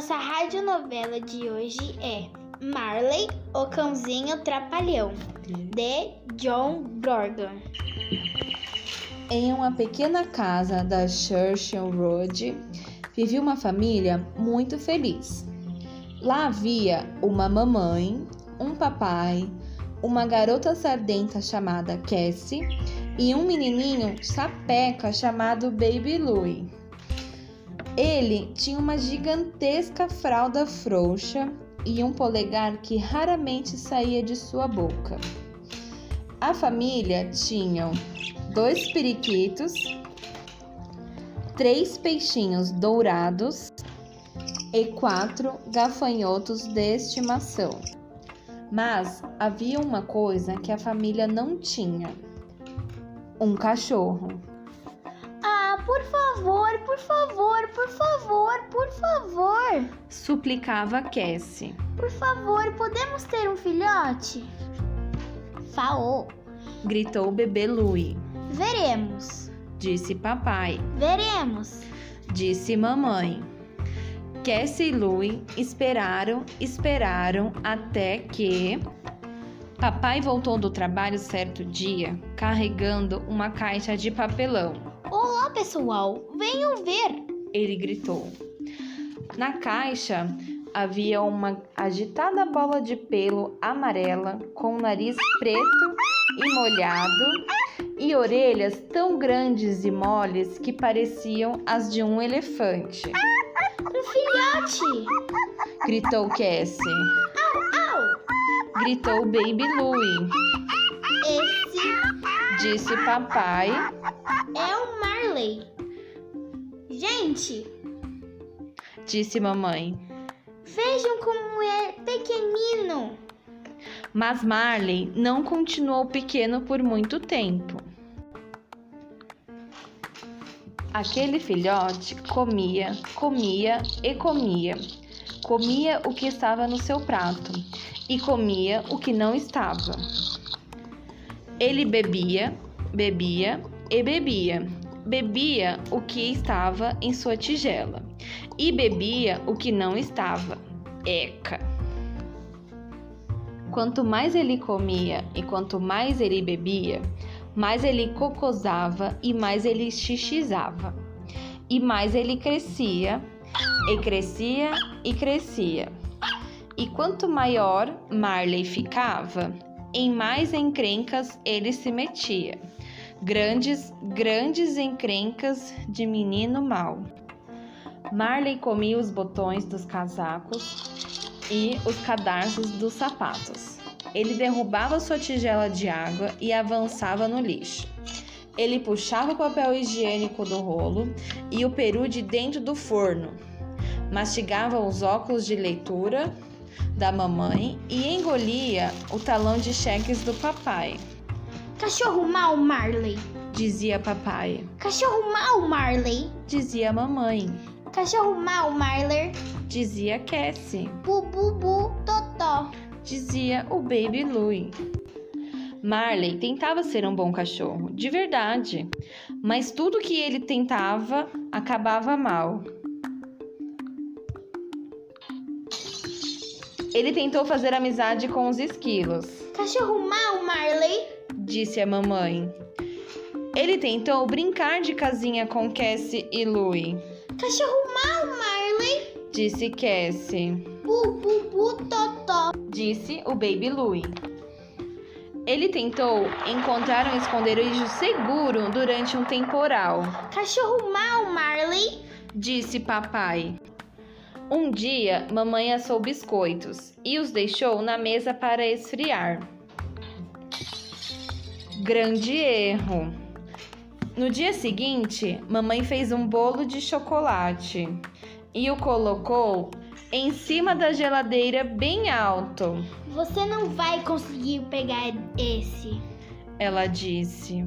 nossa radionovela de hoje é Marley, o cãozinho trapalhão, de John Dorgan. Em uma pequena casa da Churchill Road, vivia uma família muito feliz. Lá havia uma mamãe, um papai, uma garota sardenta chamada Cassie e um menininho sapeca chamado Baby Louie. Ele tinha uma gigantesca fralda frouxa e um polegar que raramente saía de sua boca. A família tinha dois periquitos, três peixinhos dourados e quatro gafanhotos de estimação. Mas havia uma coisa que a família não tinha: um cachorro. Por favor, por favor, por favor, por favor. Suplicava Cassie. Por favor, podemos ter um filhote? Faô. Gritou o bebê Louie. Veremos. Disse papai. Veremos. Disse mamãe. Cassie e Louie esperaram, esperaram até que papai voltou do trabalho certo dia carregando uma caixa de papelão. Olá, pessoal, venham ver! Ele gritou. Na caixa havia uma agitada bola de pelo amarela com o nariz preto e molhado e orelhas tão grandes e moles que pareciam as de um elefante. Um filhote! Gritou Cassie. Au, au! Gritou Baby Louie. Esse Disse papai. é o Marley. Gente, Disse mamãe. vejam como é pequenino. Mas Marley não continuou pequeno por muito tempo. Aquele filhote comia, comia e comia. Comia o que estava no seu prato e comia o que não estava. Ele bebia, bebia e bebia. Bebia o que estava em sua tigela e bebia o que não estava. Eca! Quanto mais ele comia e quanto mais ele bebia, mais ele cocosava e mais ele xixizava. E mais ele crescia, e crescia e crescia. E quanto maior Marley ficava, em mais encrencas ele se metia. Grandes, grandes encrencas de menino mau. Marley comia os botões dos casacos e os cadarços dos sapatos. Ele derrubava sua tigela de água e avançava no lixo. Ele puxava o papel higiênico do rolo e o peru de dentro do forno. Mastigava os óculos de leitura da mamãe e engolia o talão de cheques do papai. Cachorro mau, Marley. Dizia papai. Cachorro mau, Marley. Dizia mamãe. Cachorro mau, Marley. Dizia Cassie. Bu, bu, bu, totó. Dizia o Baby Louie. Marley tentava ser um bom cachorro, de verdade, mas tudo que ele tentava acabava mal. Ele tentou fazer amizade com os esquilos, Cachorro mau, Marley. Disse a mamãe. Ele tentou brincar de casinha com Cassie e Louie, Cachorro mau, Marley. disse Cassie. Bu, bu, bu, totó. disse o Baby Louie. Ele tentou encontrar um esconderijo seguro durante um temporal, Cachorro mau, Marley. disse papai. Um dia, mamãe assou biscoitos e os deixou na mesa para esfriar. Grande erro. No dia seguinte, mamãe fez um bolo de chocolate e o colocou em cima da geladeira bem alto. Você não vai conseguir pegar esse. ela disse.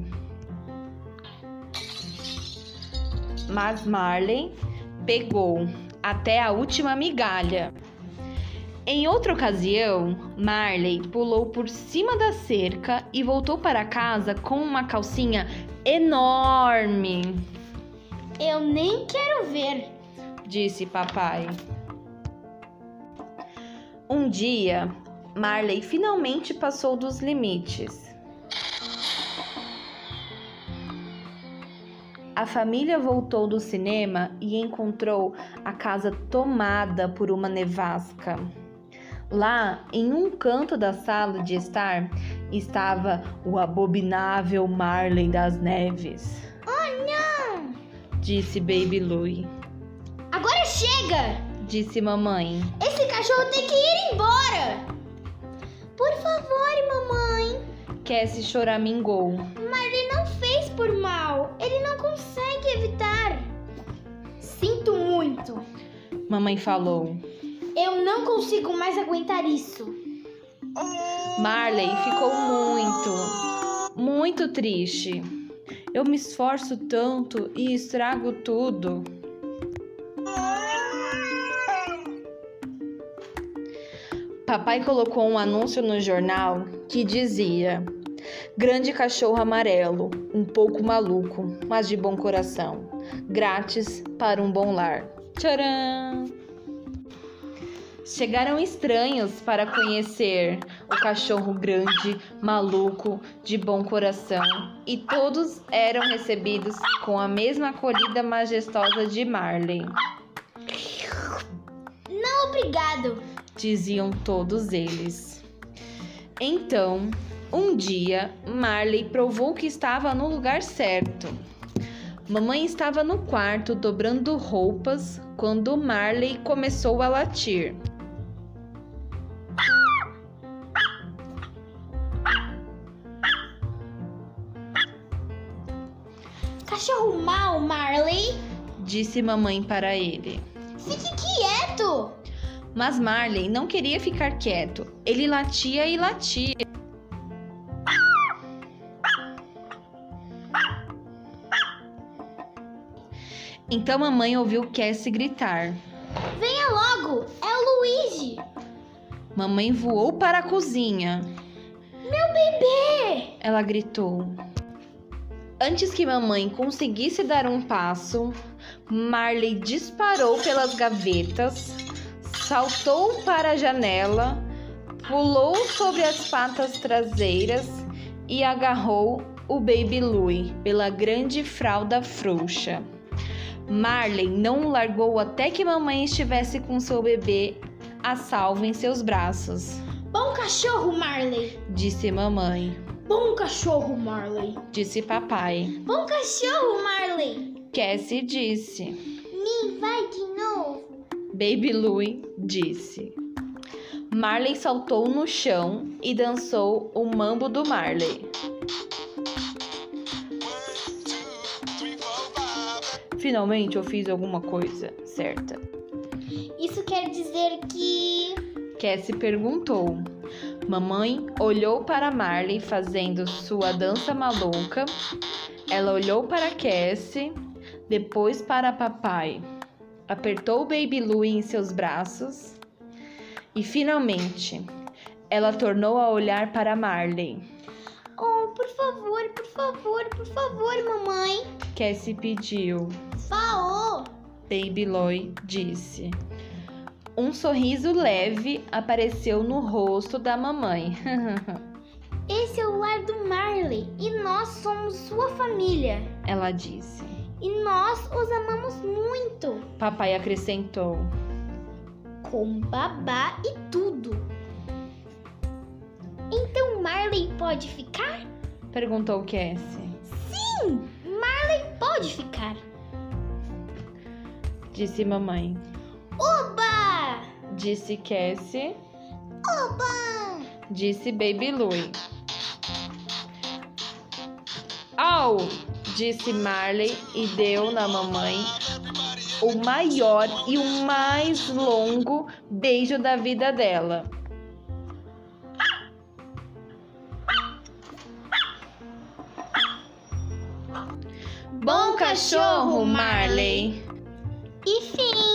Mas Marley pegou até a última migalha. Em outra ocasião, Marley pulou por cima da cerca e voltou para casa com uma calcinha enorme, Eu nem quero ver. disse papai. Um dia, Marley finalmente passou dos limites. A família voltou do cinema e encontrou a casa tomada por uma nevasca. Lá, em um canto da sala de estar, estava o abominável Marley das Neves. Oh, não! Disse Baby Louie. Agora chega! Disse mamãe. Esse cachorro tem que ir embora! Por favor, mamãe! Cassie choramingou. Marley não fez por mal. Ele não consegue evitar. Sinto muito. Mamãe falou. Eu não consigo mais aguentar isso. Marley ficou muito, muito triste. Eu me esforço tanto e estrago tudo. Papai colocou um anúncio no jornal que dizia: Grande cachorro amarelo, um pouco maluco, mas de bom coração. Grátis para um bom lar. Tcharam! Chegaram estranhos para conhecer o cachorro grande, maluco, de bom coração, e todos eram recebidos com a mesma acolhida majestosa de Marley. Não, obrigado. Diziam todos eles. Então, um dia, Marley provou que estava no lugar certo. Mamãe estava no quarto dobrando roupas quando Marley começou a latir. Disse mamãe para ele. Fique quieto. Mas Marley não queria ficar quieto. Ele latia e latia. Então mamãe ouviu Cassie gritar. Venha logo, é o Luigi. Mamãe voou para a cozinha. Meu bebê! Ela gritou. Antes que mamãe conseguisse dar um passo, Marley disparou pelas gavetas, saltou para a janela, pulou sobre as patas traseiras e agarrou o Baby Louie pela grande fralda frouxa. Marley não largou até que mamãe estivesse com seu bebê a salvo em seus braços. Bom cachorro, Marley. Disse mamãe. Bom cachorro, Marley. Disse papai. Bom cachorro, Marley. Cassie disse. Me vai de novo. Baby Louie disse. Marley saltou no chão e dançou o mambo do Marley. Finalmente eu fiz alguma coisa certa. Isso quer dizer que. Cassie perguntou. Mamãe olhou para Marley fazendo sua dança maluca. Ela olhou para Cassie, depois para papai. Apertou o Baby Louie em seus braços e finalmente ela tornou a olhar para Marley. Oh, por favor, por favor, por favor, mamãe. Cassie pediu. Faô. Baby Loy disse. Um sorriso leve apareceu no rosto da mamãe. Esse é o lar do Marley e nós somos sua família. Ela disse. E nós os amamos muito. Papai acrescentou. Com babá e tudo. Então Marley pode ficar? Perguntou Cassie. Sim, Marley pode ficar. Disse mamãe. Oba! Disse Cassie. Oba! Disse Baby Louie. Au! Disse Marley e deu na mamãe o maior e o mais longo beijo da vida dela. Bom cachorro, Marley! E fim!